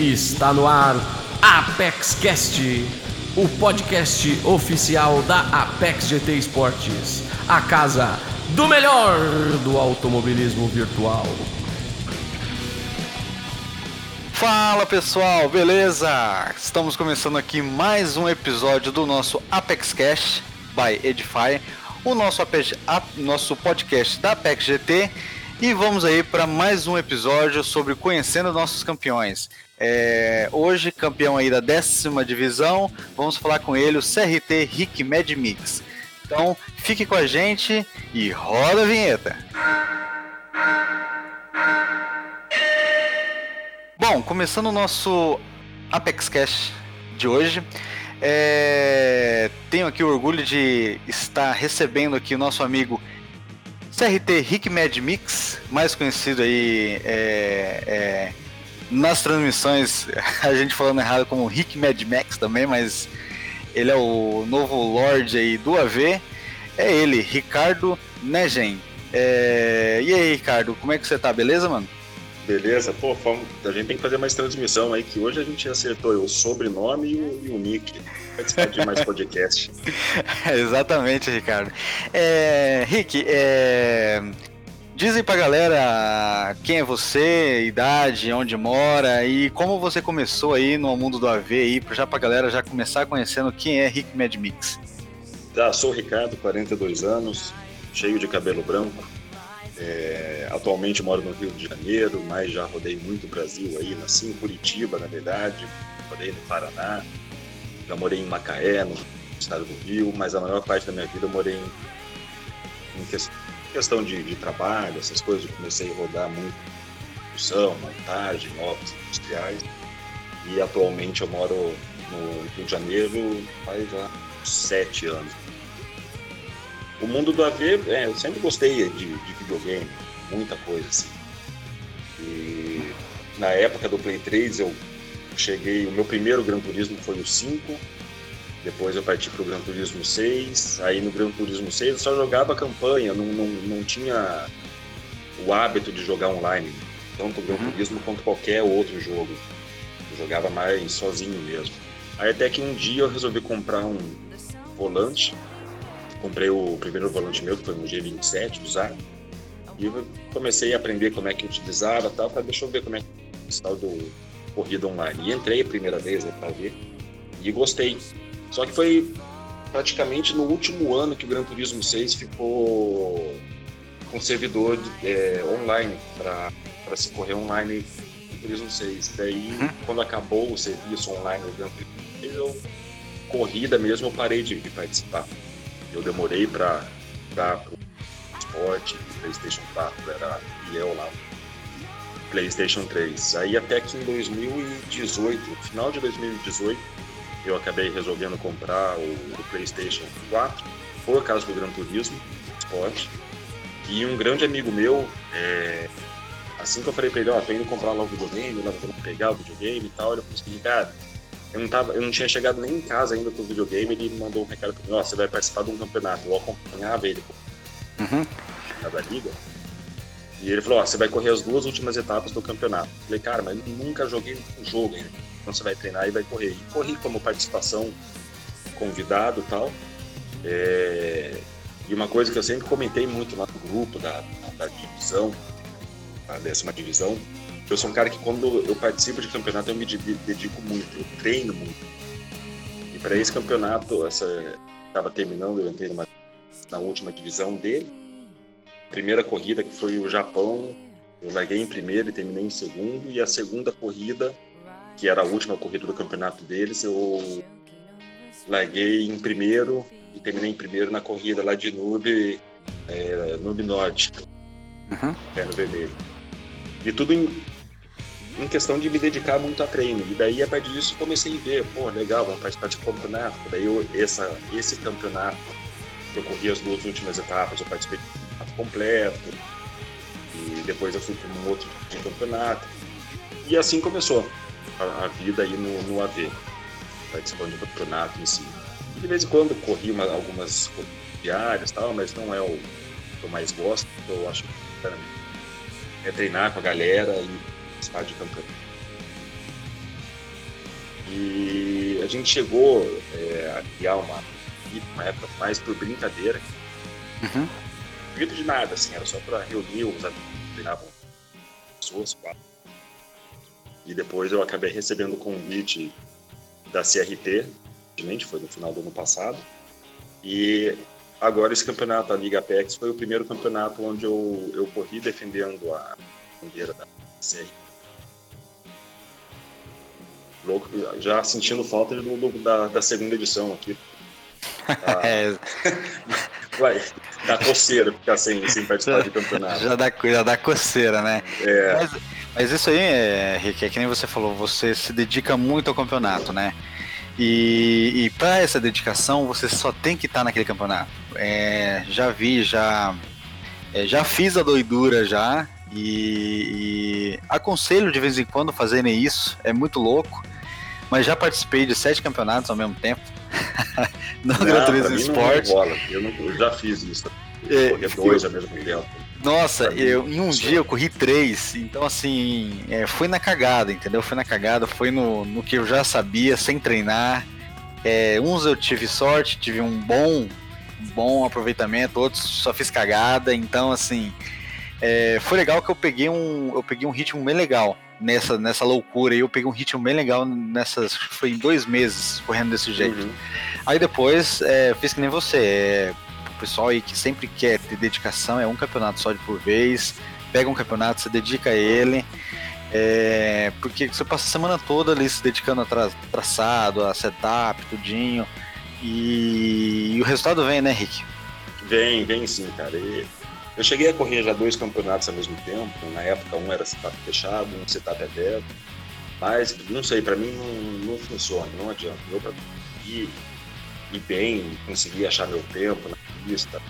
Está no ar Apex Cast, o podcast oficial da Apex GT Esportes, a casa do melhor do automobilismo virtual. Fala pessoal, beleza? Estamos começando aqui mais um episódio do nosso Apex Cash by Edify, o nosso, Apex, a, nosso podcast da Apex GT. E vamos aí para mais um episódio sobre conhecendo nossos campeões. É, hoje, campeão aí da décima divisão, vamos falar com ele, o CRT Rick Mad Mix. Então, fique com a gente e roda a vinheta. Bom, começando o nosso Apex Cash de hoje, é... tenho aqui o orgulho de estar recebendo aqui o nosso amigo CRT Rick Mad Mix, mais conhecido aí é... Nas transmissões, a gente falando errado como Rick Mad Max também, mas ele é o novo Lorde aí do AV. É ele, Ricardo Negen. É... E aí, Ricardo, como é que você tá? Beleza, mano? Beleza, pô, a gente tem que fazer mais transmissão aí, que hoje a gente acertou o sobrenome e o, e o nick. Participar de mais podcast. Exatamente, Ricardo. É, Rick, é, dizem pra galera quem é você, idade, onde mora e como você começou aí no mundo do AV aí, já pra galera já começar conhecendo quem é Rick Mad Mix. Tá, sou o Ricardo, 42 anos, cheio de cabelo branco, é, atualmente moro no Rio de Janeiro, mas já rodei muito o Brasil aí, nasci em Curitiba, na verdade, rodei no Paraná, já morei em Macaé, no estado do Rio, mas a maior parte da minha vida eu morei em, em questão de, de, trabalho, essas coisas, eu comecei a rodar muito produção, montagem, obras industriais, e atualmente eu moro no Rio de Janeiro faz já sete anos. O mundo do AV, é, eu sempre gostei de, de, videogame, muita coisa assim. E na época do Play 3 eu cheguei, o meu primeiro Gran Turismo foi o 5, depois eu parti para o Gran Turismo 6, aí no Gran Turismo 6 eu só jogava campanha, não, não, não tinha o hábito de jogar online, tanto o Gran uhum. Turismo quanto qualquer outro jogo. Eu jogava mais sozinho mesmo. Aí até que um dia eu resolvi comprar um volante comprei o primeiro volante meu, que foi um G27 usado, e comecei a aprender como é que utilizava tal, para deixa eu ver como é que é tal do corrida online. E entrei a primeira vez né, para ver e gostei. Só que foi praticamente no último ano que o Gran Turismo 6 ficou com servidor é, online para se correr online no Turismo 6. Daí, uhum. quando acabou o serviço online do Gran Turismo 6, eu, corrida mesmo, eu parei de, de participar. Eu demorei para dar o esporte, PlayStation 4 era fiel lá. PlayStation 3. Aí até que em 2018, final de 2018, eu acabei resolvendo comprar o, o PlayStation 4 por causa do Gran Turismo Sport. E um grande amigo meu, é, assim que eu falei pra ele, ó, oh, tô indo comprar lá o videogame, lá vou pegar o videogame e tal, ele falou assim, cara, eu não, tava, eu não tinha chegado nem em casa ainda com o videogame, ele mandou um recado pra mim, ó, você vai participar de um campeonato, eu acompanhava ele uhum. da liga. E ele falou, ó, você vai correr as duas últimas etapas do campeonato. Eu falei, cara, mas eu nunca joguei um jogo ainda. Então você vai treinar e vai correr. E corri como participação convidado tal. É... E uma coisa que eu sempre comentei muito lá no grupo da, da divisão, da décima divisão, eu sou um cara que quando eu participo de campeonato eu me dedico muito, eu treino muito. E para esse campeonato, essa estava terminando, eu entrei numa, na última divisão dele. Primeira corrida que foi o Japão, eu larguei em primeiro e terminei em segundo. E a segunda corrida, que era a última corrida do campeonato deles, eu larguei em primeiro e terminei em primeiro na corrida lá de Nube, é, Nube Norte, uhum. no vermelho. E tudo em, em questão de me dedicar muito a treino. E daí, a partir disso, comecei a ver, pô, legal, vamos participar de campeonato. Daí, eu, essa, esse campeonato, eu corri as duas últimas etapas, eu participei do campeonato completo. E depois eu fui para um outro tipo de campeonato. E assim começou a, a vida aí no, no AV, participando do campeonato em si. E de vez em quando corri uma, algumas diárias tal, mas não é o que eu mais gosto, eu acho que é treinar com a galera e participar de campeonato. E a gente chegou é, a criar uma, uma época mais por brincadeira. Uhum. Não de nada, assim, era só para reunir os amigos, treinavam pessoas, quatro. E depois eu acabei recebendo o convite da CRT, foi no final do ano passado. E agora esse campeonato, a Liga Apex, foi o primeiro campeonato onde eu, eu corri defendendo a bandeira da CRT. Louco, já sentindo falta do, do, da, da segunda edição aqui. Ah, é. Vai, dá coceira ficar sem, sem participar de campeonato. Já dá, já dá coceira, né? É. Mas, mas isso aí, é, Rick, é que nem você falou, você se dedica muito ao campeonato, né? E, e para essa dedicação, você só tem que estar tá naquele campeonato. É, já vi, já, é, já fiz a doidura já. E, e, aconselho de vez em quando fazerem isso, é muito louco. Mas já participei de sete campeonatos ao mesmo tempo. no Gran Turismo Sport. Eu, não, eu já fiz isso. É, Correr dois ao mesmo tempo. Nossa, eu, em um dia eu corri três, então assim, é, foi na cagada, entendeu? Foi na cagada, foi no, no que eu já sabia, sem treinar. É, uns eu tive sorte, tive um bom, bom aproveitamento, outros só fiz cagada, então assim, é, foi legal que eu peguei um, eu peguei um ritmo bem legal nessa, nessa loucura, e eu peguei um ritmo bem legal nessas, foi em dois meses correndo desse jeito. Uhum. Aí depois é, fiz que nem você, é, pessoal aí que sempre quer ter dedicação, é um campeonato só de por vez, pega um campeonato, se dedica a ele, é, porque você passa a semana toda ali se dedicando a tra traçado, a setup, tudinho, e, e, o resultado vem, né, Rick? Vem, vem sim, cara. E eu cheguei a correr já dois campeonatos ao mesmo tempo, na época um era setup fechado, um setup aberto, mas não sei, para mim não, não funciona, não adianta. Eu para ir, ir bem, conseguir achar meu tempo na pista,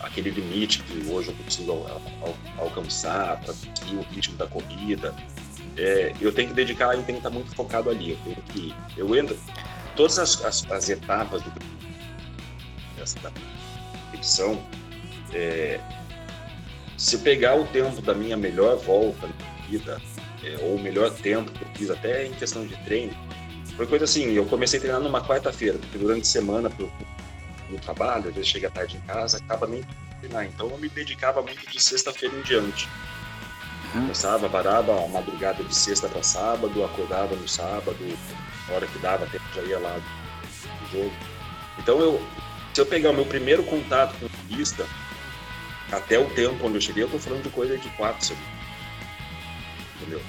aquele limite que hoje eu consigo al al alcançar para conseguir o ritmo da corrida. É, eu tenho que dedicar e tenho que estar muito focado ali. Eu tenho que, eu entro todas as, as, as etapas do, da competição. É, se pegar o tempo da minha melhor volta na corrida, é, ou o melhor tempo que eu fiz até em questão de treino, foi coisa assim, eu comecei a treinar numa quarta-feira, porque durante a semana, no trabalho, às vezes chega tarde em casa, acaba nem treinar. Então eu me dedicava muito de sexta-feira em diante. Uhum. Começava, varava a madrugada de sexta para sábado, acordava no sábado, na hora que dava tempo já ia lá no jogo. Então eu, se eu pegar o meu primeiro contato com a pista, até o tempo onde eu cheguei, eu tô falando de coisa de quatro segundos. Entendeu?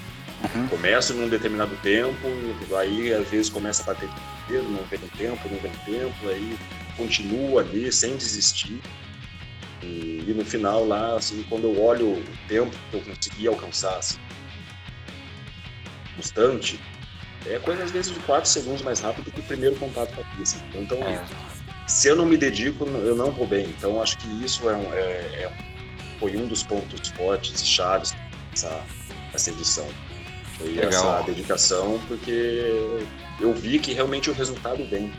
Uhum. Começo num determinado tempo, aí às vezes começa a bater não vem tempo, não vem tempo, aí continua ali sem desistir. E, e, no final lá, assim, quando eu olho o tempo que eu consegui alcançar, assim, constante, é coisa às vezes de 4 segundos mais rápido que o primeiro contato com a pista. Então, é. se eu não me dedico, eu não vou bem. Então, acho que isso é, um, é, é foi um dos pontos fortes e chaves dessa, dessa edição. Foi Legal. essa dedicação, porque eu vi que realmente o resultado vem.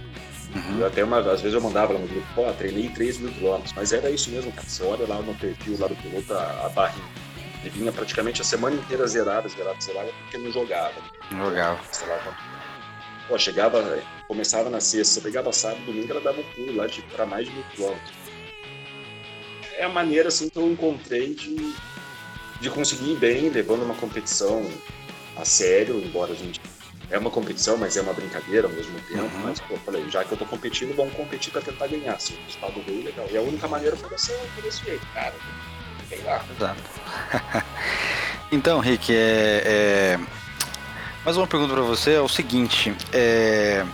Uhum. Eu até uma, às vezes eu mandava lá no grupo, pô, treinei 3 mil quilômetros, mas era isso mesmo, cara. Você olha lá no perfil lá do piloto, a, a barrinha. Ele vinha praticamente a semana inteira zerada, zerada, zerada, porque não jogava. Não jogava. Sei lá, pô, chegava, começava na sexta, pegava sábado, domingo, ela dava um pulo lá para mais de mil quilômetros. É a maneira assim que eu encontrei de, de conseguir ir bem, levando uma competição a sério, embora a gente é uma competição, mas é uma brincadeira ao mesmo tempo. Uhum. Mas, pô, falei, já que eu tô competindo, vamos competir para tentar ganhar. Se o resultado veio, legal. E a única maneira foi desse, foi desse jeito, cara. Exato. então, Rick, é, é... mais uma pergunta para você é o seguinte: é...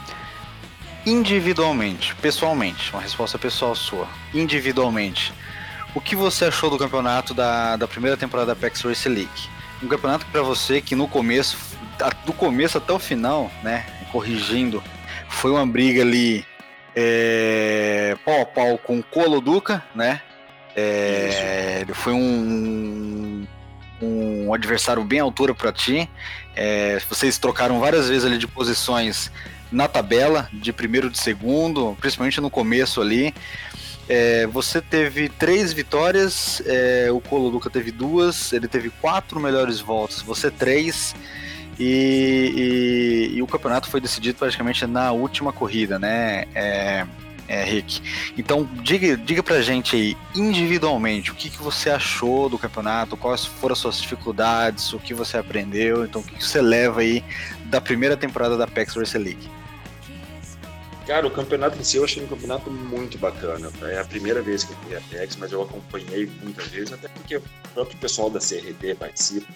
individualmente, pessoalmente, uma resposta pessoal sua, individualmente, o que você achou do campeonato da, da primeira temporada da Apex Race League? Um campeonato que para você que no começo do começo até o final, né? Corrigindo, foi uma briga ali é, pau a pau com o Colo Duca, né? É, ele foi um, um adversário bem à altura para ti. É, vocês trocaram várias vezes ali de posições na tabela, de primeiro de segundo, principalmente no começo ali. É, você teve três vitórias, é, o Colo Duca teve duas, ele teve quatro melhores voltas, você três. E, e, e, o campeonato foi decidido praticamente na última corrida, né, é, é, Rick? Então, diga, diga pra gente aí, individualmente, o que, que você achou do campeonato, quais foram as suas dificuldades, o que você aprendeu, então o que, que você leva aí da primeira temporada da PEX Race League? Cara, o campeonato em si eu achei um campeonato muito bacana. É a primeira vez que eu fui a PEX, mas eu acompanhei muitas vezes, até porque o próprio pessoal da CRT participa.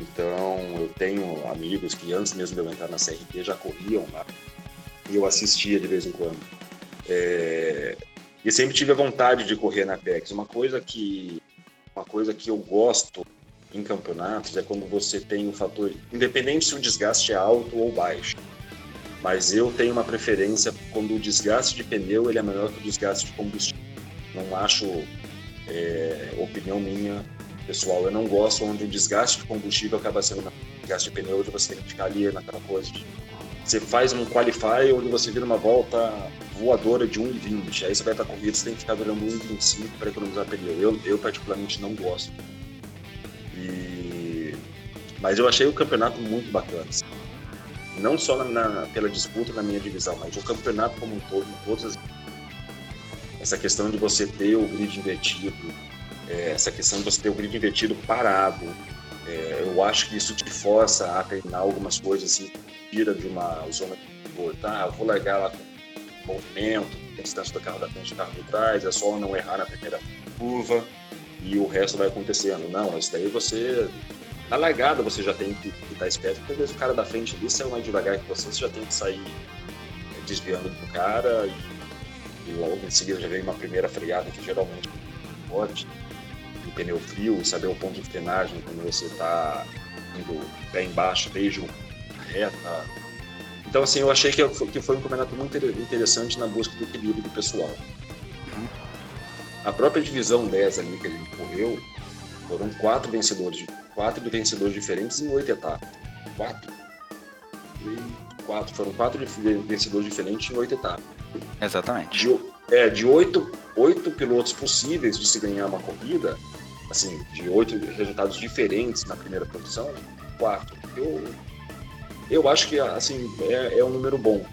Então, eu tenho amigos que antes mesmo de eu entrar na CRT já corriam lá. E eu assistia de vez em quando. É... E sempre tive a vontade de correr na PEX. Uma coisa que, uma coisa que eu gosto em campeonatos é quando você tem um fator, independente se o desgaste é alto ou baixo. Mas eu tenho uma preferência quando o desgaste de pneu ele é maior que o desgaste de combustível. Não acho, é, opinião minha, pessoal, eu não gosto onde o desgaste de combustível acaba sendo um desgaste de pneu, onde você tem que ficar ali naquela coisa de você faz um qualify onde você vira uma volta voadora de 1,20. Aí você vai para a corrida, você tem que ficar durando 1,25 para economizar pneu. Eu, eu, particularmente, não gosto. E... Mas eu achei o campeonato muito bacana. Assim. Não só na, na, pela disputa na minha divisão, mas o campeonato como um todo, em todas as... Essa questão de você ter o grid invertido, é, essa questão de você ter o grid invertido parado, é, eu acho que isso te força a treinar algumas coisas assim, tira de uma zona de conforto. Tá, eu vou largar lá com movimento, a distância do carro da frente do carro de trás, é só não errar na primeira curva e o resto vai acontecendo. Não, isso daí você. Na largada você já tem que, estar esperto, porque às vezes o cara da frente ali saiu mais devagar que você, você já tem que sair desviando do cara e, e logo em seguida já vem uma primeira freada que geralmente é o pneu frio, saber o ponto de frenagem quando você está indo pé embaixo, beijo reta. Então, assim, eu achei que foi um campeonato muito interessante na busca do equilíbrio do pessoal. A própria divisão 10 ali que a gente correu, foram quatro vencedores, quatro vencedores diferentes em oito etapas. Quatro. E quatro, foram quatro vencedores diferentes em oito etapas. Exatamente. De, é, de oito, oito pilotos possíveis de se ganhar uma corrida, assim, de oito resultados diferentes na primeira posição, quatro. Eu, eu acho que assim é, é um número bom.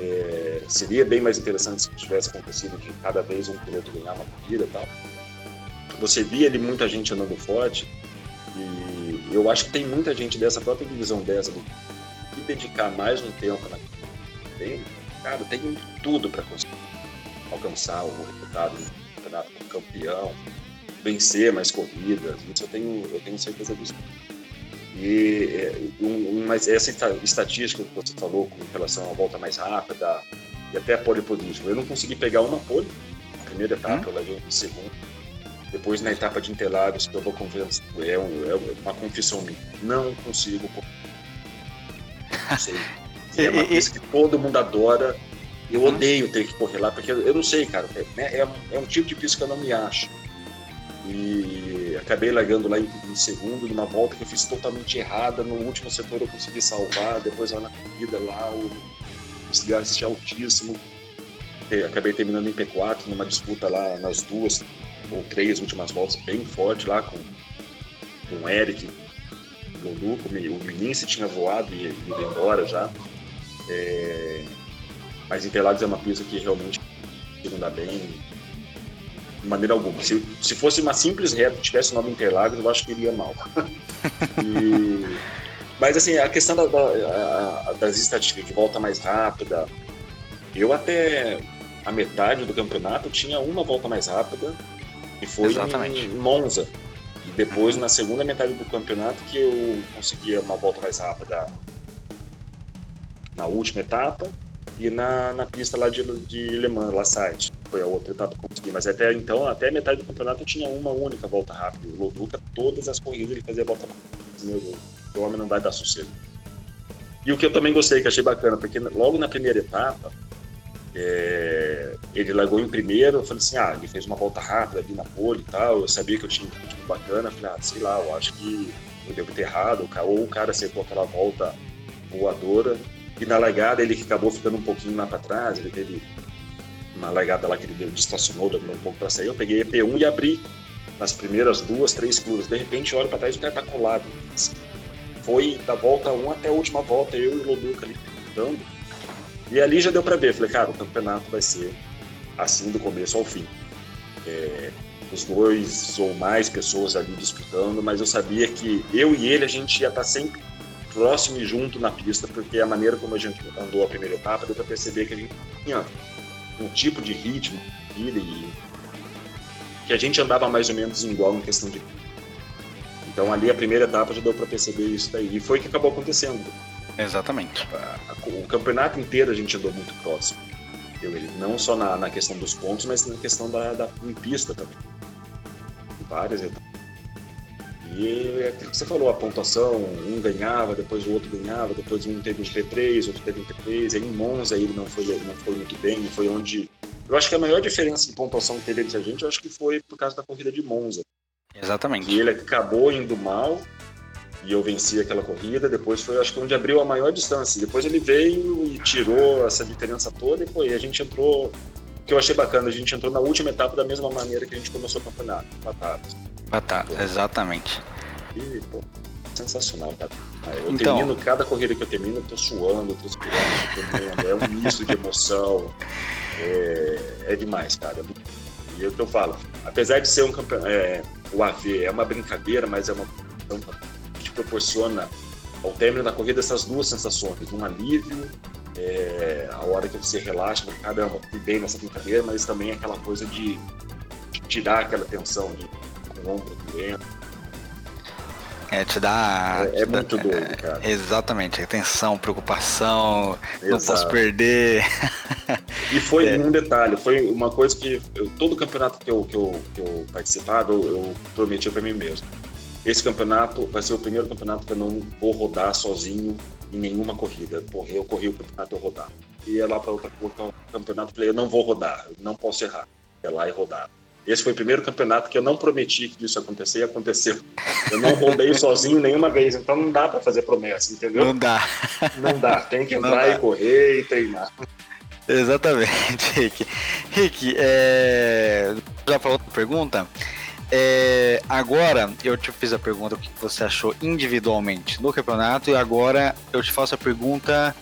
É, seria bem mais interessante se tivesse acontecido de cada vez um piloto ganhar uma corrida e tal. Você via ali muita gente andando forte e eu acho que tem muita gente dessa própria divisão dessa que dedicar mais um tempo na cara, tem tudo para conseguir alcançar o resultado do campeonato como campeão, vencer mais corridas. Isso eu tenho, eu tenho certeza disso. E é, um, mas essa estatística que você falou com relação à volta mais rápida e até a pole position, eu não consegui pegar uma pole na primeira etapa, hum? eu levei em segundo. Depois na etapa de Interlagos, que eu vou convencer, é, um, é uma confissão minha, não consigo. Não sei. É uma coisa que todo mundo adora. Eu uhum. odeio ter que correr lá, porque eu não sei, cara. É, é, é um tipo de pista que eu não me acho e acabei largando lá em, em, segundo numa volta que eu fiz totalmente errada. No último setor eu consegui salvar, depois lá na corrida lá o desgaste altíssimo. Acabei terminando em P4 numa disputa lá nas duas ou três últimas voltas bem forte lá com, com o Eric, o Luco, o Vinícius tinha voado e ido embora já. É, mas Interlagos é uma pista que realmente não dá bem, de maneira alguma. Se, se fosse uma simples reta, tivesse o nome Interlagos, eu acho que iria mal. e, mas assim, a questão da, da, das estatísticas de volta mais rápida, eu até a metade do campeonato tinha uma volta mais rápida e foi Exatamente. em Monza. E depois, na segunda metade do campeonato, que eu conseguia uma volta mais rápida na última etapa e na, na pista lá de, de Le Mans, La Site foi a outra etapa que eu consegui. Mas até então, até metade do campeonato, eu tinha uma única volta rápida. O Loduca, todas as corridas, ele fazia volta rápida. Meu Deus, o homem não vai dar sossego. E o que eu também gostei, que achei bacana, porque logo na primeira etapa, é, ele largou em primeiro, eu falei assim, ah, ele fez uma volta rápida ali na pole e tal, eu sabia que eu tinha um ritmo bacana, eu falei, ah, sei lá, eu acho que eu devo ter errado, ou o cara acertou aquela volta voadora, e na largada ele acabou ficando um pouquinho lá para trás, ele teve uma largada lá que ele deu, estacionou, deu um pouco para sair, eu peguei EP1 e abri nas primeiras duas, três curvas. De repente, olho para trás o cara tá colado. foi da volta 1 até a última volta, eu e o Loduca ali disputando. E ali já deu para ver, falei, cara, o campeonato vai ser assim do começo ao fim. É, os dois ou mais pessoas ali disputando, mas eu sabia que eu e ele a gente ia estar sempre próximo e junto na pista, porque a maneira como a gente andou a primeira etapa deu para perceber que a gente tinha um tipo de ritmo e que a gente andava mais ou menos igual em questão de então ali a primeira etapa já deu para perceber isso daí. E foi o que acabou acontecendo. Exatamente. O campeonato inteiro a gente andou muito próximo. Eu, não só na, na questão dos pontos mas na questão da, da em pista também. Várias etapas e é aquilo que você falou, a pontuação, um ganhava, depois o outro ganhava, depois um teve um P3, outro teve um P3, aí em Monza ele não foi, não foi muito bem, foi onde... Eu acho que a maior diferença em pontuação que teve entre a gente, eu acho que foi por causa da corrida de Monza. Exatamente. E ele acabou indo mal, e eu venci aquela corrida, depois foi, acho que onde abriu a maior distância. Depois ele veio e tirou essa diferença toda, e e a gente entrou... O que eu achei bacana, a gente entrou na última etapa da mesma maneira que a gente começou o campeonato, batatas. Batata, exatamente. E, pô, sensacional, cara. Eu então, termino, cada corrida que eu termino, eu tô suando, tô transpirando, é um misto de emoção. É, é demais, cara. E é o que eu falo, apesar de ser um campeão, é, o AV é uma brincadeira, mas é uma que proporciona ao término da corrida essas duas sensações, um alívio, é, a hora que você relaxa, caramba, fui bem nessa brincadeira, mas também aquela coisa de, de tirar aquela tensão, de ombro doendo. É, te dá. É, é muito doido, cara. É, exatamente, atenção, preocupação, Exato. não posso perder. E foi é. um detalhe, foi uma coisa que eu, todo campeonato que eu, que eu, que eu participava, eu, eu prometi para mim mesmo. Esse campeonato vai ser o primeiro campeonato que eu não vou rodar sozinho em nenhuma corrida. Porra, eu corri o campeonato eu rodar. E ia lá para outro campeonato, falei, eu não vou rodar, não posso errar. Ia lá e rodar. Esse foi o primeiro campeonato que eu não prometi que isso acontecer e aconteceu. Eu não rodei sozinho nenhuma vez, então não dá para fazer promessa, entendeu? Não dá. Não dá, tem que entrar e correr e treinar. Exatamente, Rick. Rick, é... já para outra pergunta. É... Agora eu te fiz a pergunta o que você achou individualmente do campeonato e agora eu te faço a pergunta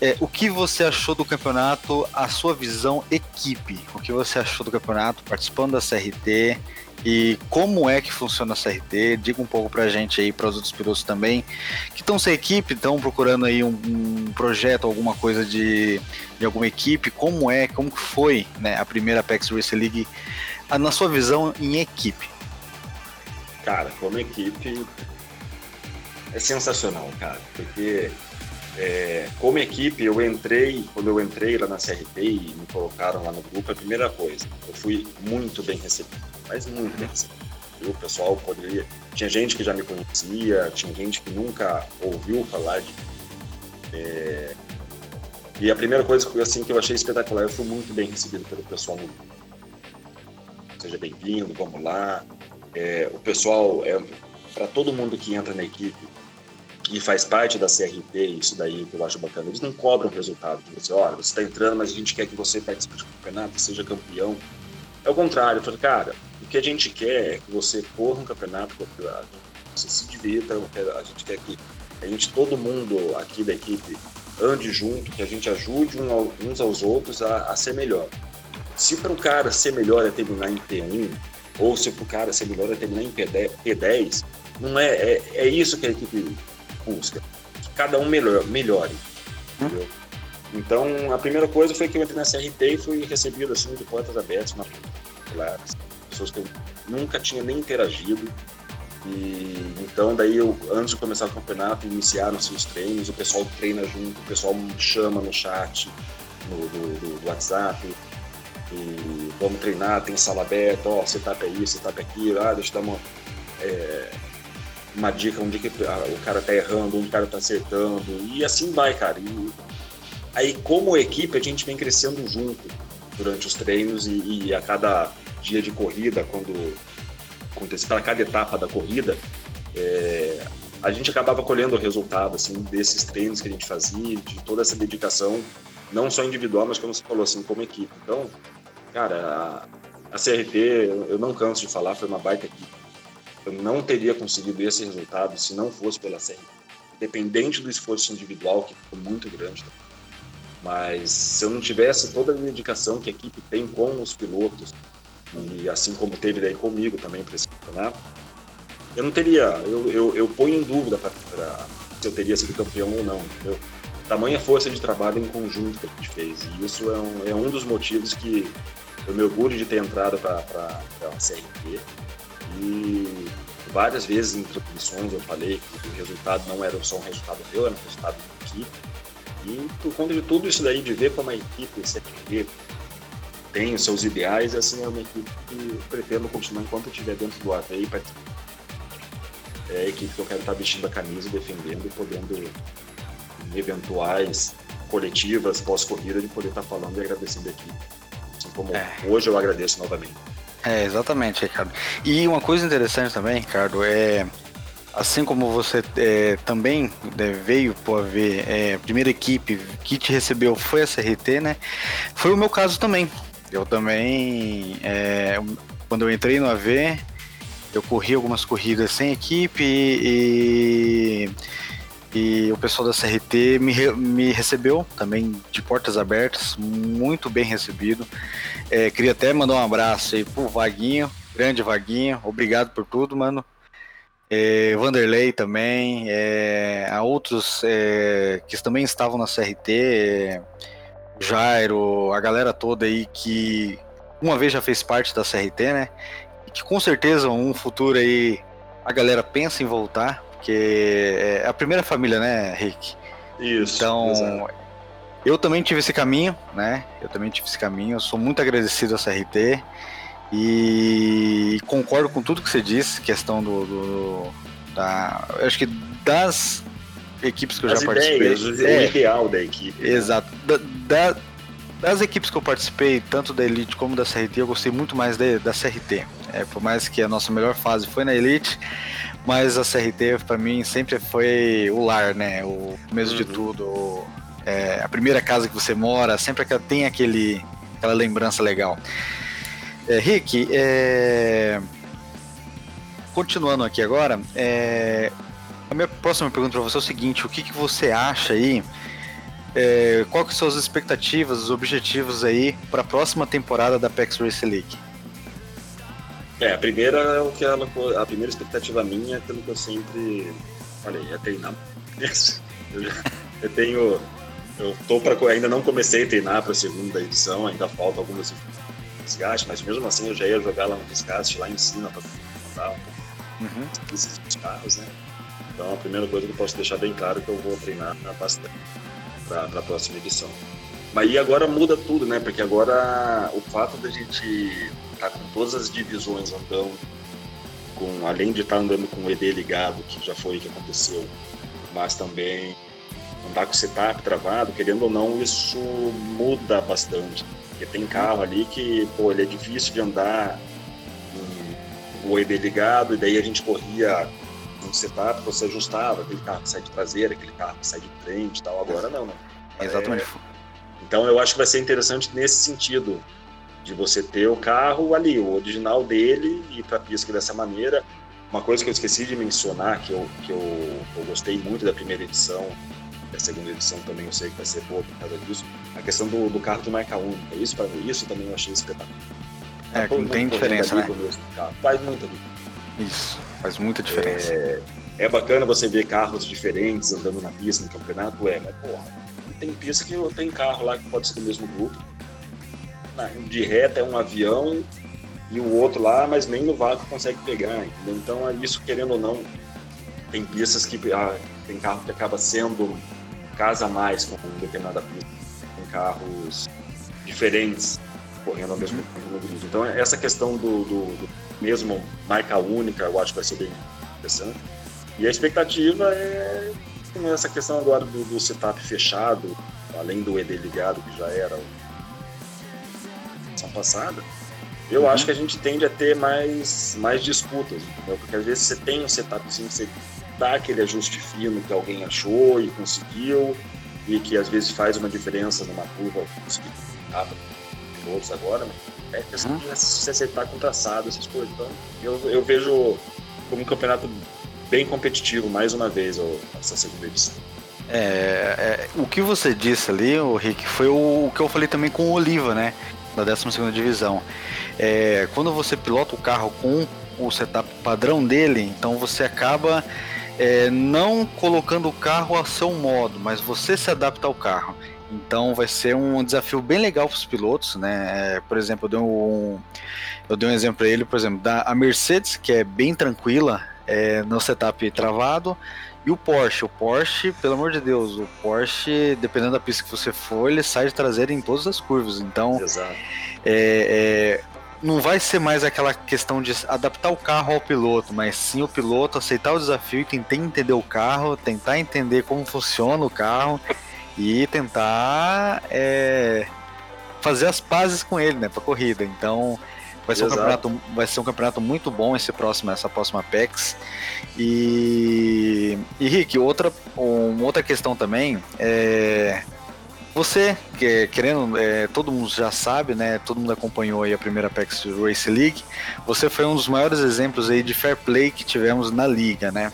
é, o que você achou do campeonato, a sua visão equipe? O que você achou do campeonato participando da CRT e como é que funciona a CRT? Diga um pouco pra gente aí, para os outros pilotos também, que estão sem equipe, estão procurando aí um, um, projeto, alguma coisa de, de alguma equipe, como é, como foi né, a primeira Apex Race League, na sua visão em equipe? Cara, como equipe é sensacional, cara, porque é, como equipe, eu entrei, quando eu entrei lá na CRT e me colocaram lá no grupo, a primeira coisa, eu fui muito bem recebido, mas muito bem recebido. O pessoal poderia. Tinha gente que já me conhecia, tinha gente que nunca ouviu falar de. É, e a primeira coisa assim, que eu achei espetacular, eu fui muito bem recebido pelo pessoal no grupo. Seja bem-vindo, vamos lá. É, o pessoal, é, para todo mundo que entra na equipe, e faz parte da CRT, isso daí que eu acho bacana. Eles não cobram resultado você, olha, você está entrando, mas a gente quer que você participe do campeonato, seja campeão. É o contrário, eu falei, cara, o que a gente quer é que você corra um campeonato, você se divirta, a gente quer que a gente, todo mundo aqui da equipe ande junto, que a gente ajude uns aos outros a, a ser melhor. Se para o cara ser melhor é terminar em P1, ou se para o cara ser melhor é terminar em P10, não é, é, é isso que a equipe busca. Que cada um melhor, melhore. Entendeu? Então, a primeira coisa foi que eu entrei na CRT e fui recebido assim de portas abertas, na pessoas que eu nunca tinha nem interagido. E então daí eu, antes de começar o campeonato, iniciaram-se os treinos, o pessoal treina junto, o pessoal me chama no chat, no, WhatsApp, vamos treinar, tem sala aberta, ó, setup é isso, setup é aquilo, ah, deixa eu dar uma. É, uma dica onde que o cara tá errando, onde o cara tá acertando, e assim vai, cara. E aí, como equipe, a gente vem crescendo junto durante os treinos e, e a cada dia de corrida, quando acontece para cada etapa da corrida, é, a gente acabava colhendo o resultado assim desses treinos que a gente fazia, de toda essa dedicação, não só individual, mas como você falou assim, como equipe. Então, cara, a, a CRT, eu não canso de falar, foi uma baita equipe eu não teria conseguido esse resultado se não fosse pela série. dependente do esforço individual, que foi muito grande. Mas se eu não tivesse toda a dedicação que a equipe tem com os pilotos, e assim como teve daí comigo também para esse campeonato, eu não teria, eu, eu, eu ponho em dúvida se eu teria sido campeão ou não, entendeu? Tamanha força de trabalho em conjunto que a gente fez, e isso é um, é um dos motivos que eu me orgulho de ter entrado para a CRT, e várias vezes em transmissões eu falei que o resultado não era só um resultado meu, era um resultado da equipe, e por conta de tudo isso daí, de ver como a equipe CRT tem os seus ideais, assim, é uma equipe que pretendo continuar enquanto estiver dentro do AV e participar é a equipe que eu quero estar vestindo a camisa, defendendo e podendo, eventuais coletivas pós-corrida, de poder estar falando e agradecendo a equipe. Assim como é. hoje eu agradeço novamente. É, exatamente, Ricardo. E uma coisa interessante também, Ricardo, é assim como você é, também é, veio por ver é, a primeira equipe que te recebeu foi a CRT, né? Foi o meu caso também. Eu também, é, quando eu entrei no AV, eu corri algumas corridas sem equipe e, e o pessoal da CRT me, me recebeu também de portas abertas, muito bem recebido. É, queria até mandar um abraço aí pro Vaguinho, grande Vaguinho, obrigado por tudo, mano. É, Vanderlei também, é, a outros é, que também estavam na CRT, é, Jairo, a galera toda aí que uma vez já fez parte da CRT, né? que com certeza um futuro aí a galera pensa em voltar, porque é a primeira família, né, Rick? Isso. Então, exato. eu também tive esse caminho, né? Eu também tive esse caminho. Eu sou muito agradecido a CRT e concordo com tudo que você disse, questão do, do da, eu acho que das equipes que eu As já participei, ideias, é, o ideal da equipe. Né? Exato. Da, da, das equipes que eu participei, tanto da Elite como da CRT, eu gostei muito mais de, da CRT. É, por mais que a nossa melhor fase foi na Elite, mas a CRT para mim sempre foi o lar, né? O começo uhum. de tudo, é, a primeira casa que você mora, sempre tem aquele, aquela lembrança legal. É, Rick, é... continuando aqui agora, é... a minha próxima pergunta para você é o seguinte: o que, que você acha aí? É, qual que são as expectativas, os objetivos aí para a próxima temporada da PEX Race League? É, a primeira é o que ela, a primeira expectativa minha é aquilo que eu sempre falei, é treinar. Eu, já, eu tenho, eu tô para ainda não comecei a treinar para a segunda edição, ainda falta algumas desgaste, mas mesmo assim eu já ia jogar lá no desgaste lá em cima para montar uhum. os carros, né? Então a primeira coisa que eu posso deixar bem claro é que eu vou treinar bastante para a próxima edição. Mas e agora muda tudo, né? Porque agora o fato da gente tá com todas as divisões andando, com, além de estar tá andando com o ED ligado, que já foi o que aconteceu, mas também andar com o setup travado, querendo ou não, isso muda bastante. Porque tem carro ali que, pô, ele é difícil de andar com o ED ligado, e daí a gente corria um setup, você ajustava, aquele carro que sai de traseira, aquele carro que sai de frente e tal. Agora não, né? É, exatamente. Então eu acho que vai ser interessante nesse sentido de você ter o carro ali, o original dele, e para a pista dessa maneira. Uma coisa que eu esqueci de mencionar, que eu, que eu, eu gostei muito da primeira edição, da segunda edição também eu sei que vai ser boa por causa disso, a questão do, do carro de marca única. Isso para isso também eu achei espetacular. É, tá não tem diferença, né? Faz muita diferença. Isso, faz muita diferença. É, é bacana você ver carros diferentes andando na pista no campeonato, é, mas porra, tem pista que tem carro lá que pode ser do mesmo grupo, de reta é um avião e o outro lá, mas nem no vácuo consegue pegar, entendeu? Então, é isso, querendo ou não, tem pistas que ah, tem carro que acaba sendo casa mais com determinada pista, com carros diferentes correndo ao mesmo tempo. Então, essa questão do, do, do, mesmo marca única, eu acho que vai ser bem interessante. E a expectativa é essa questão agora do, do setup fechado, além do ED ligado, que já era edição passada, eu uhum. acho que a gente tende a ter mais, mais disputas, entendeu? Porque às vezes você tem um setupzinho, você dá aquele ajuste fino que alguém achou e conseguiu, e que às vezes faz uma diferença numa curva, conseguir pilotos agora, é questão uhum. de se acertar com traçado, essas coisas. Então, eu, eu vejo como um campeonato bem competitivo mais uma vez essa segunda edição. É, é, o que você disse ali, o Rick, foi o, o, que eu falei também com o Oliva, né? Da 12 divisão. É, quando você pilota o carro com o setup padrão dele, então você acaba é, não colocando o carro a seu modo, mas você se adapta ao carro. Então vai ser um desafio bem legal para os pilotos, né? É, por exemplo, eu dei um, eu dei um exemplo para ele, por exemplo, da a Mercedes, que é bem tranquila é, no setup travado, e o Porsche. O Porsche, pelo amor de Deus, o Porsche, dependendo da pista que você for, ele sai de traseira em todas as curvas. Então, é, é, não vai ser mais aquela questão de adaptar o carro ao piloto, mas sim o piloto aceitar o desafio e tentar entender o carro, tentar entender como funciona o carro e tentar é, fazer as pazes com ele, né, para corrida. Então, Vai ser, um campeonato, vai ser um campeonato muito bom esse próximo, essa próxima PEX. E, e Rick, outra, uma outra questão também é. Você, que, querendo, é, todo mundo já sabe, né? Todo mundo acompanhou aí a primeira PEX Race League. Você foi um dos maiores exemplos aí de fair play que tivemos na liga, né?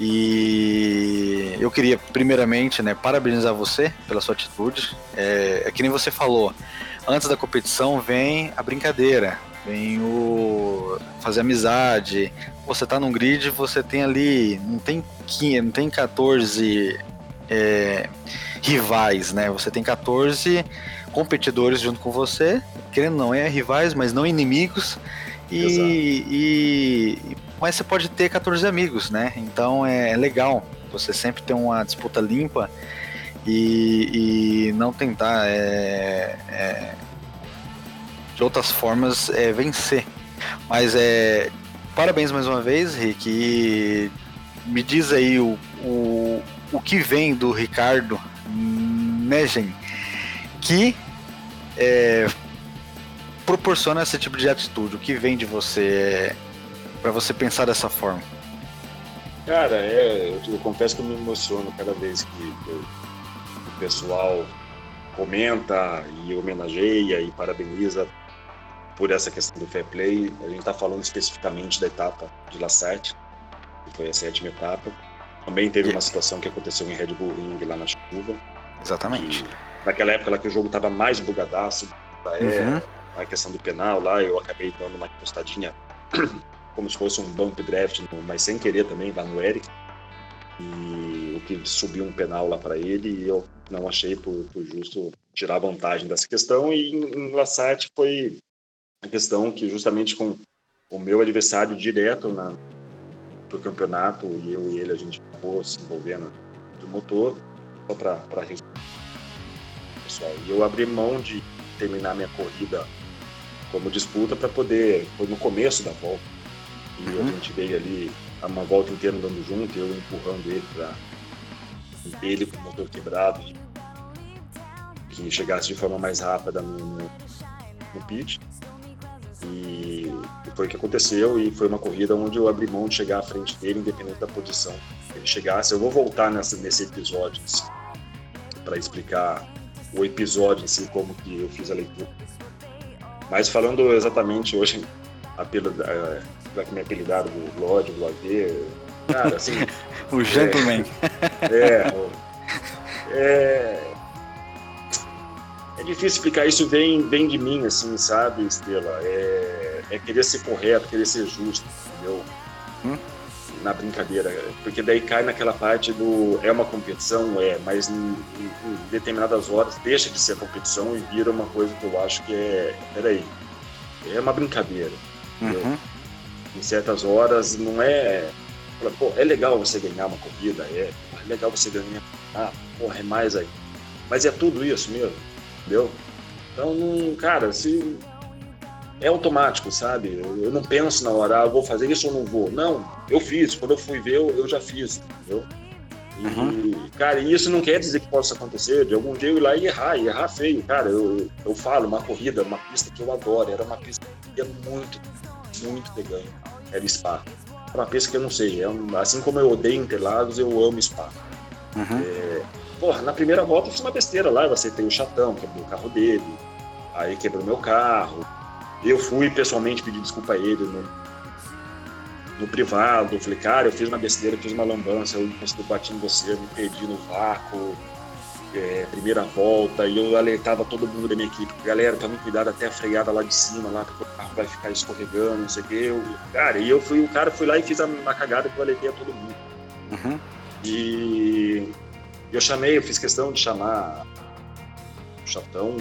E eu queria, primeiramente, né, parabenizar você pela sua atitude. É, é que nem você falou, antes da competição vem a brincadeira, vem o fazer amizade. Você tá num grid, você tem ali, não tem 15, não tem 14 é, rivais, né? Você tem 14 competidores junto com você, querendo não é rivais, mas não inimigos. E, e, mas você pode ter 14 amigos, né? Então é, é legal você sempre ter uma disputa limpa e, e não tentar é, é, de outras formas é, vencer. Mas é. Parabéns mais uma vez, Rick. E me diz aí o, o, o que vem do Ricardo Negen que é, proporciona esse tipo de atitude. O que vem de você para você pensar dessa forma? Cara, é, eu, eu, confesso que eu me emociono cada vez que o pessoal comenta e homenageia e parabeniza por essa questão do fair play. A gente está falando especificamente da etapa de La Sete, que foi a sétima etapa. Também teve uma situação que aconteceu em Red Bull Ring lá na chuva. Exatamente. naquela época lá que o jogo estava mais bugadaço, uhum. a questão do penal lá, eu acabei dando uma encostadinha como se fosse um bump draft, mas sem querer também, lá no Eric. E o que subiu um penal lá para ele e eu não achei por, por, justo tirar vantagem dessa questão. E em, em La Sete foi a questão que justamente com o meu adversário direto na pro campeonato e eu e ele a gente acabou se envolvendo do motor só para pessoal e eu abri mão de terminar minha corrida como disputa para poder foi no começo da volta e uhum. a gente veio ali uma volta inteira andando junto eu empurrando ele para ele com o motor quebrado que chegasse de forma mais rápida no, no, no pit e foi o que aconteceu e foi uma corrida onde eu abri mão de chegar à frente dele, independente da posição que ele chegasse. Eu vou voltar nessa, nesse episódio assim, para explicar o episódio em si, como que eu fiz a leitura. Mas falando exatamente hoje, apelo, é, já que me apelidaram do Lodge, do AV, cara, assim... o gentleman. É, é, é é difícil explicar isso, vem, vem de mim, assim, sabe, Estrela? É, é querer ser correto, querer ser justo, entendeu? Hum? Na brincadeira. Porque daí cai naquela parte do. É uma competição, é, mas em, em, determinadas horas deixa de ser competição e vira uma coisa que eu acho que é. Peraí. É uma brincadeira. Uhum. Em certas horas não é. Pô, é legal você ganhar uma corrida, é. É legal você ganhar. Ah, porra, é mais aí. Mas é tudo isso mesmo entendeu? Então, não, cara, se é automático, sabe? Eu não penso na hora, ah, vou fazer isso ou não vou. Não, eu fiz. Quando eu fui ver, eu, eu já fiz, entendeu? E, uhum. cara, isso não quer dizer que possa acontecer de algum dia eu ir lá e errar, e errar feio. Cara, eu, eu falo, uma corrida, uma pista que eu adoro, era uma pista que é muito, muito ter ganho. Era Spa. Uma pista que eu não sei, é um, assim como eu odeio Interlagos, eu amo Spa. Uhum. É, Porra, na primeira volta eu fiz uma besteira lá, eu aceitei o chatão, quebrou o carro dele, aí quebrou meu carro. Eu fui pessoalmente pedir desculpa a ele no, no privado, eu falei, cara, eu fiz uma besteira, eu fiz uma lambança, eu bati em você, eu me perdi no vácuo, é, primeira volta, e eu alertava todo mundo da minha equipe, galera, tome cuidado até a freada lá de cima, lá, porque o carro vai ficar escorregando, não sei o quê. Eu, cara, e eu fui, o cara fui lá e fiz uma cagada que eu alertei a todo mundo. Uhum. E eu chamei, eu fiz questão de chamar o chatão,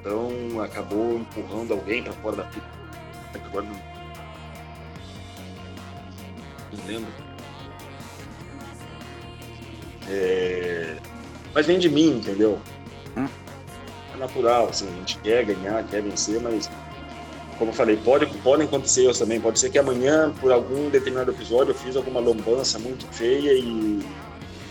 então acabou empurrando alguém para fora da pista. Agora não, não lembro. É... Mas vem de mim, entendeu? Hum? É natural, assim, a gente quer ganhar, quer vencer, mas como eu falei, pode, podem acontecer erros também. Pode ser que amanhã, por algum determinado episódio, eu fiz alguma lambança muito feia e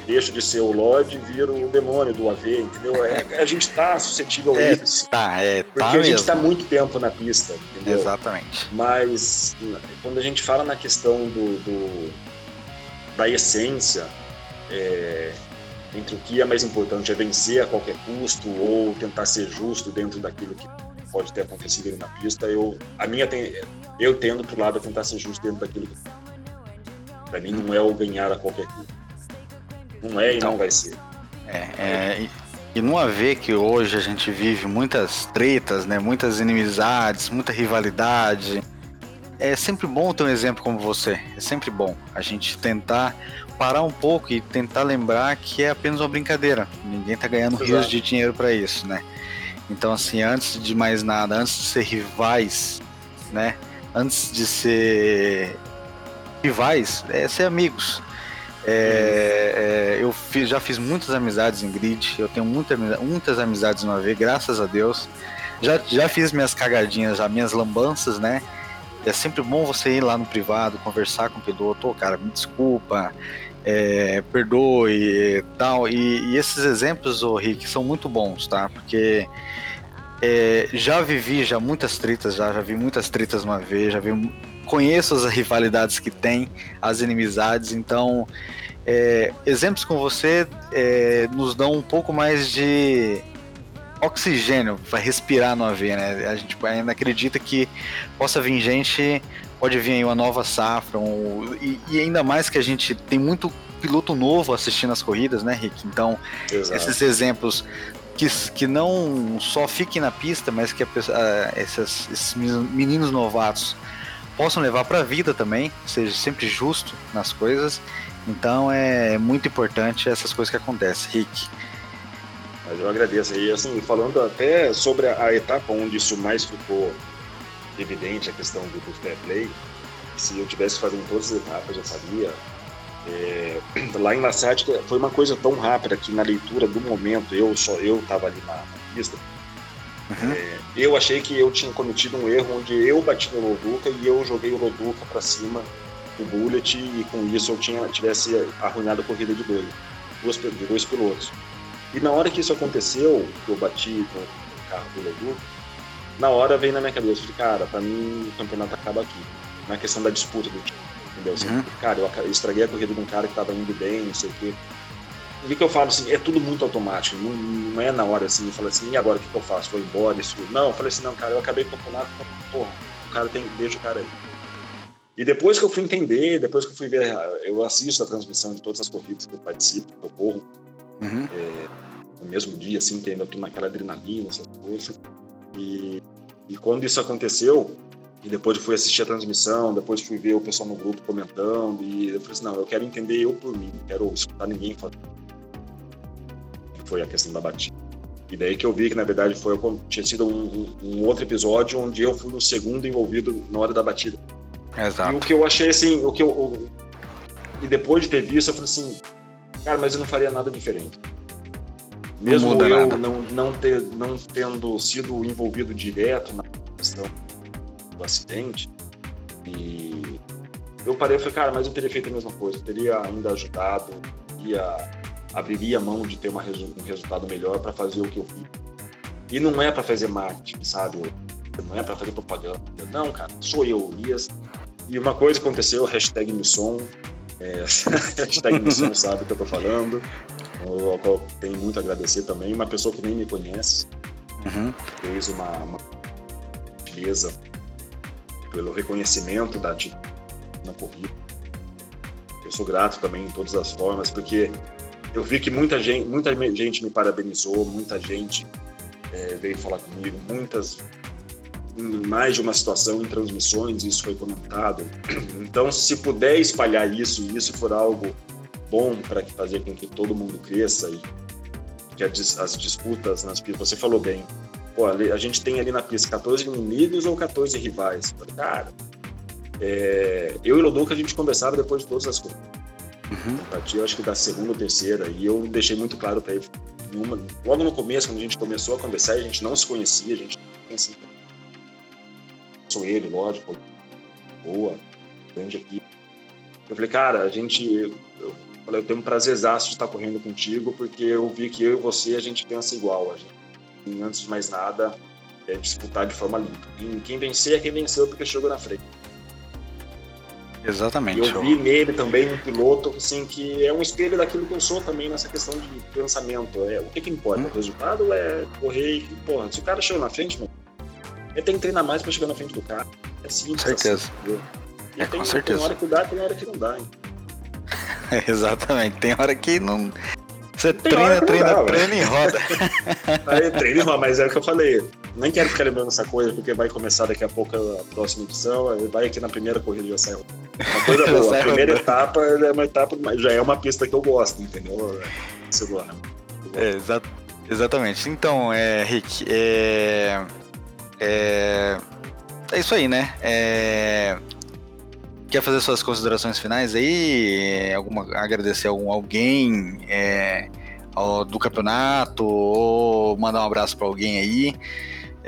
deixo de ser o Lorde e viro o demônio do AV, entendeu? É, a gente está suscetível a é, isso. Tá, é, tá porque a gente está muito tempo na pista, entendeu? Exatamente. Mas quando a gente fala na questão do, do da essência, é, entre o que é mais importante, é vencer a qualquer custo ou tentar ser justo dentro daquilo que pode ter acontecido ali na pista, eu, a minha tem, eu tendo pro lado a tentar ser justo dentro daquilo que para mim não é o ganhar a qualquer custo. Não é e então, não vai ser. É, é, e, e não haver que hoje a gente vive muitas tretas, né, muitas inimizades, muita rivalidade. É sempre bom ter um exemplo como você. É sempre bom a gente tentar parar um pouco e tentar lembrar que é apenas uma brincadeira. Ninguém tá ganhando Exato. rios de dinheiro para isso, né? Então, assim, antes de mais nada, antes de ser rivais, né? Antes de ser rivais, é ser amigos. É, é, eu fiz, já fiz muitas amizades em grid, eu tenho muita, muitas amizades no AV, graças a Deus. Já, já fiz minhas cagadinhas, as minhas lambanças, né? É sempre bom você ir lá no privado, conversar com o piloto, oh, cara, me desculpa, é, perdoe tal. E, e, esses exemplos, o oh, Rick, são muito bons, tá? Porque é, já vivi já muitas tretas, já, já vi muitas tretas uma vez, já vi, conheço as rivalidades que tem, as inimizades, então é, exemplos com você é, nos dão um pouco mais de oxigênio para respirar no AV, né? A gente ainda acredita que possa vir gente pode vir aí uma nova safra, um, e, e, ainda mais que a gente tem muito piloto novo assistindo as corridas, né, Rick? Então, Exato. esses exemplos que, que não só fiquem na pista, mas que a, a, esses, esses meninos novatos possam levar para a vida também, seja sempre justo nas coisas. Então é muito importante essas coisas que acontecem, Rick. Mas eu agradeço. E assim, falando até sobre a etapa onde isso mais ficou evidente a questão do, do fair play. Se eu tivesse fazendo todas as etapas, já sabia. É, lá em Lassat foi uma coisa tão rápida que na leitura do momento eu só eu estava ali na, na pista. Uhum. É, eu achei que eu tinha cometido um erro onde eu bati no Loduca e eu joguei o Loduca para cima do Bullet e com isso eu tinha tivesse arruinado a corrida de dois, de dois pilotos. E na hora que isso aconteceu, que eu bati com o carro do Loduca, na hora vem na minha cabeça, de cara, pra mim o campeonato acaba aqui. Na questão da disputa do time. Entendeu? Assim, uhum. Cara, eu estraguei a corrida de um cara que tava indo bem, não sei o quê. O que eu falo assim, é tudo muito automático, não, não é na hora assim, eu falo assim, e agora o que, que eu faço? Vou embora, isso. Não, eu falei assim, não, cara, eu acabei o campeonato, porra, o cara tem, deixa o cara aí. E depois que eu fui entender, depois que eu fui ver, eu assisto a transmissão de todas as corridas que eu participo, que eu corro, uhum. é, no mesmo dia, assim, que ainda tô naquela adrenalina, essas coisas. E, e quando isso aconteceu, e depois fui assistir a transmissão, depois fui ver o pessoal no grupo comentando, e eu falei assim, não, eu quero entender eu por mim, não quero escutar ninguém falar. Foi a questão da batida. E daí que eu vi que, na verdade, foi tinha sido um, um, outro episódio onde eu fui o segundo envolvido na hora da batida. Exato. E o que eu achei, assim, o que eu... O, e depois de ter visto, eu falei assim, cara, mas eu não faria nada diferente. Mesmo não eu não, não, ter, não tendo sido envolvido direto na questão do acidente, e eu parei e falei, cara, mas eu teria feito a mesma coisa, eu teria ainda ajudado, ia, abriria a mão de ter uma, um resultado melhor para fazer o que eu fiz. E não é para fazer marketing, sabe? Não é para fazer propaganda. Não, cara, sou eu, Elias. E uma coisa aconteceu, hashtag Misson, é, hashtag Misson sabe o que eu tô falando ao qual tenho muito a agradecer também. Uma pessoa que nem me conhece uhum. fez uma, uma beleza pelo reconhecimento da na corrida. Eu sou grato também em todas as formas, porque eu vi que muita gente, muita gente me parabenizou, muita gente é, veio falar comigo, muitas, mais de uma situação em transmissões, isso foi comentado. Então, se puder espalhar isso e isso for algo bom para fazer com que todo mundo cresça e que as disputas nas pistas, você falou bem, pô, a gente tem ali na pista 14 inimigos ou 14 rivais. Cara, é, eu e o Loduca a gente conversava depois de todas as coisas. Uhum. Eu acho que da segunda ou terceira, e eu deixei muito claro para ele, logo no começo, quando a gente começou a conversar, a gente não se conhecia, a gente não. Sou ele, lógico, boa, grande aqui. Eu falei, cara, a gente, eu, eu tenho um prazerzaço de estar correndo contigo, porque eu vi que eu e você, a gente pensa igual. A gente, antes de mais nada, é disputar de forma limpa. E quem vencer é quem venceu porque chegou na frente. Exatamente. E eu vi nele também um piloto assim, que é um espelho daquilo que eu sou também nessa questão de pensamento. É, o que, que importa? Hum. O resultado é correr e, porra, se o cara chegou na frente, mano, ele tem que treinar mais para chegar na frente do cara. É simples. Com certeza. Assim, é, tem, com certeza. Tem hora que dá, tem hora que não dá. Hein? exatamente. Tem hora que não. Você treina, treina, dá, treina e roda. Aí treina e roda, mas é o que eu falei nem quero ficar lembrando essa coisa, porque vai começar daqui a pouco a próxima edição, vai aqui na primeira corrida já saiu. Uma coisa boa, a primeira etapa é uma etapa, já é uma pista que eu gosto, entendeu? Segura. É, exa exatamente. Então, é, Rick, é, é, é isso aí, né? É, quer fazer suas considerações finais aí? Alguma, agradecer a algum, alguém é, do campeonato ou mandar um abraço para alguém aí?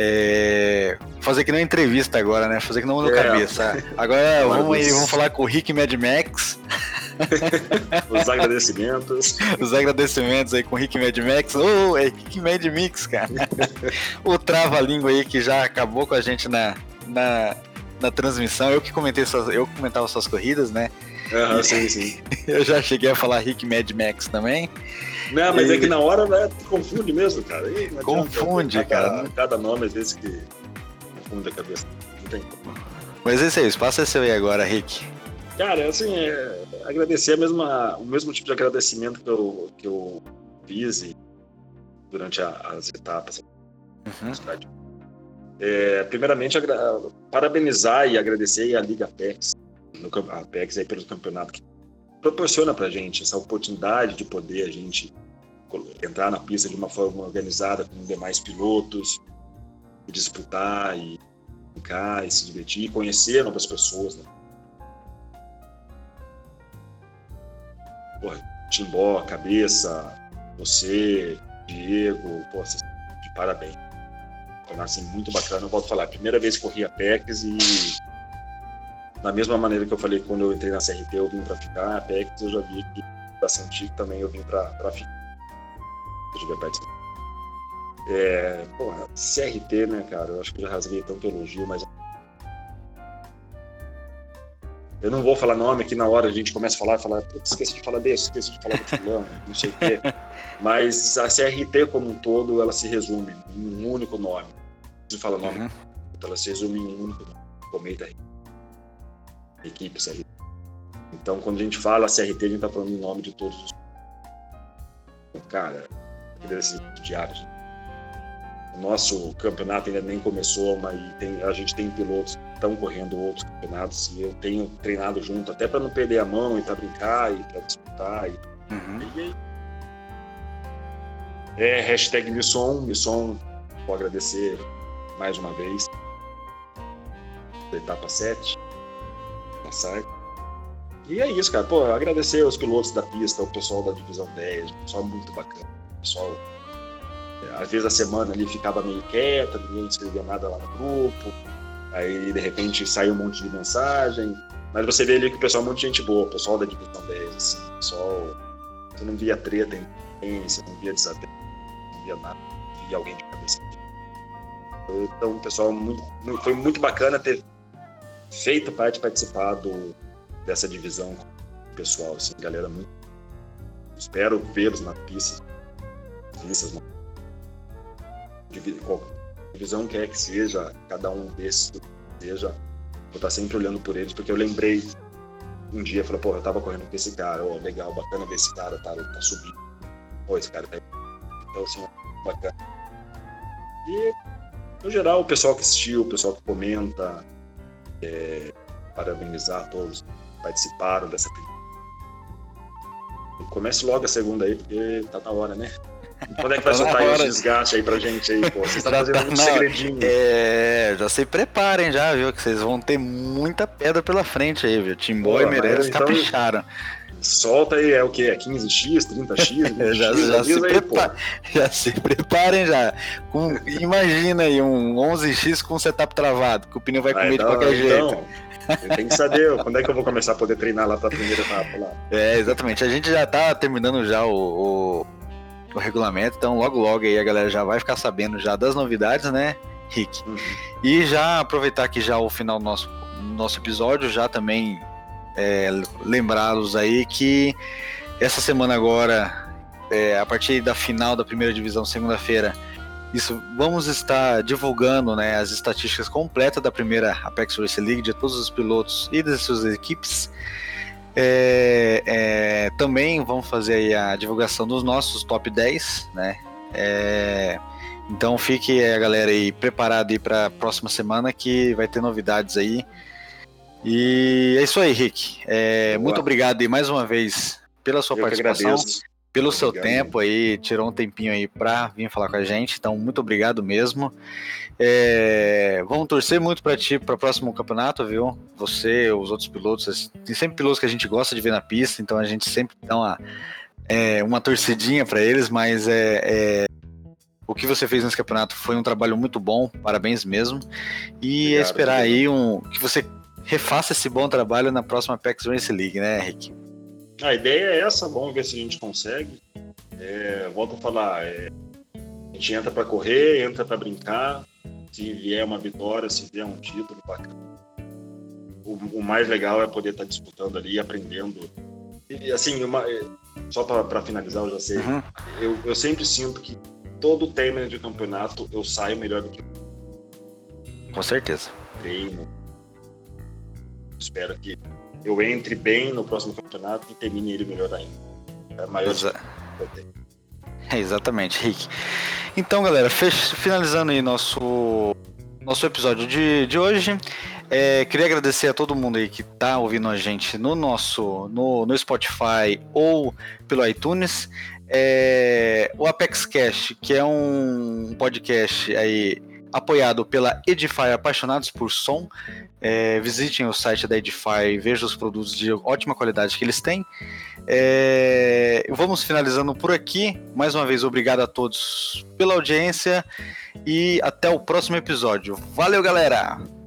É, fazer que não entrevista agora, né? Fazer que não no é. cabeça. Agora vamos aí, vamos falar com o Rick Mad Max. Os agradecimentos. Os agradecimentos aí com o Rick Mad Max. Ô, oh, é Rick Mad Mix, cara. o trava-língua aí que já acabou com a gente na, na, na transmissão. Eu que comentei suas, eu comentava suas corridas, né? Uhum, sim, sim. eu já cheguei a falar Rick Mad Max também. Não, mas e... é que na hora né, confunde mesmo, cara. confunde, cada, cara. Cada nome, às vezes, que confunde a cabeça. Não tem Mas esse aí, o espaço é seu aí agora, Rick. Cara, assim, é, agradecer a mesma, o mesmo tipo de agradecimento que eu, que eu fiz durante a, as etapas. Uhum. É, primeiramente, parabenizar e agradecer a Liga Apex, no, a Apex aí pelo campeonato que proporciona para a gente essa oportunidade de poder a gente entrar na pista de uma forma organizada com demais pilotos, e disputar e brincar e se divertir, e conhecer novas pessoas. Né? Porra, Timbó, Cabeça, você, Diego, de parabéns. Então, assim, muito bacana. Eu volto a falar, primeira vez corri a PECs e da mesma maneira que eu falei quando eu entrei na CRT, eu vim para ficar, a Apex eu já vi que da Santic também eu vim para ficar. É, porra, CRT, né, cara? Eu acho que eu já rasguei tanto elogio, mas. Eu não vou falar nome aqui na hora, a gente começa a falar, falar, esqueci de falar desse, esqueci de falar do fulano, não sei o quê. Mas a CRT como um todo, ela se resume em um único nome. Não fala nome, uhum. ela se resume em um único. Cometa equipe CRT. Então, quando a gente fala CRT, a gente está falando em nome de todos os. Cara, desses diários. O nosso campeonato ainda nem começou, mas tem, a gente tem pilotos que estão correndo outros campeonatos e eu tenho treinado junto, até para não perder a mão e para brincar e para disputar. E, uhum. e aí, é hashtag Misson, Misson, vou agradecer mais uma vez da etapa 7 passar. E é isso, cara. Pô, agradecer aos pilotos da pista, o pessoal da divisão 10, o pessoal muito bacana. Pessoal, é, às vezes a semana ali ficava meio quieta, ninguém escrevia nada lá no grupo. Aí de repente saiu um monte de mensagem. Mas você vê ali que o pessoal é muito gente boa, o pessoal da divisão 10, assim, pessoal. Você não via treta em você não via desatento, não via nada, não via alguém de cabeça. Então, pessoal muito, foi muito bacana ter feito parte participar do, dessa divisão pessoal, assim, galera muito. Espero vê-los na pista, pistas, divisão quer que seja, cada um desses seja, vou estar sempre olhando por eles, porque eu lembrei um dia falou, pô, eu tava correndo com esse cara, ó, legal, bacana ver esse cara, tá, tá subindo. Pô, esse cara tá. Então, assim, bacana. E, no geral, o pessoal que assistiu, o pessoal que comenta, é, parabenizar todos que participaram dessa Comece logo a segunda aí, porque tá na hora, né? Quando é que vai Tá soltar os desgastes aí pra gente aí, pô? Vocês estão fazendo tá hora. segredinho. É, já se preparem já, viu? Que vocês vão ter muita pedra pela frente aí, viu? Timbó e Meirelles mas então- capricharam. Solta aí, é o quê? É 15x, 30x, 20x? Já, já, se aí, prepa- já se preparem já. Com- imagina aí um 11x com setup travado, que o pneu vai Vai comer de qualquer jeito. então, eu tenho que saber quando é que eu vou começar a poder treinar lá pra primeira etapa lá. É, exatamente. A gente já tá terminando já o, o, o regulamento, então logo logo aí a galera já vai ficar sabendo já das novidades, né, Rick? Uhum. E já aproveitar aqui já o final do nosso, nosso episódio, já também é, lembrá-los aí que essa semana agora, é, a partir da final da primeira divisão, segunda-feira, isso, vamos estar divulgando né, as estatísticas completas da primeira Apex Race League, de todos os pilotos e das suas equipes. É, é, também vamos fazer a divulgação dos nossos top 10, né? É, então fique a galera aí preparada aí para a próxima semana que vai ter novidades aí. E é isso aí, Rick. É, muito obrigado aí mais uma vez pela sua Eu participação pelo seu Obrigado. tempo aí, tirou um tempinho aí pra vir falar com a gente, então muito obrigado mesmo. É, vamos torcer muito pra ti para o próximo campeonato, viu? Você, os outros pilotos, tem sempre pilotos que a gente gosta de ver na pista, então a gente sempre dá uma, é, uma torcidinha pra eles, mas é, é, o que você fez nesse campeonato foi um trabalho muito bom, parabéns mesmo. E Obrigado, esperar obrigado. aí um, que você refaça esse bom trabalho na próxima Apex Race League, né, Rick? A ideia é essa, vamos ver se a gente consegue. É, volto a falar, é, a gente entra para correr, entra para brincar. Se vier uma vitória, se vier um título, bacana. O, o mais legal é poder estar disputando ali, aprendendo. E assim, uma- é, só para finalizar, eu já sei, Uhum. eu, eu sempre sinto que todo término de campeonato eu saio melhor do que Com certeza. treino. Espero que eu entre bem no próximo campeonato e termine ele melhor ainda. É a maior Exa-. É, exatamente, Rick. Então, galera, fech- finalizando aí nosso, nosso episódio de, de hoje. é, queria agradecer a todo mundo aí que tá ouvindo a gente no nosso no, no Spotify ou pelo iTunes. É, o Apex Cash, que é um podcast aí apoiado pela Edify Apaixonados por Som. É, visitem o site da Edify, vejam os produtos de ótima qualidade que eles têm. É, vamos finalizando por aqui. Mais uma vez, obrigado a todos pela audiência e até o próximo episódio. Valeu, galera!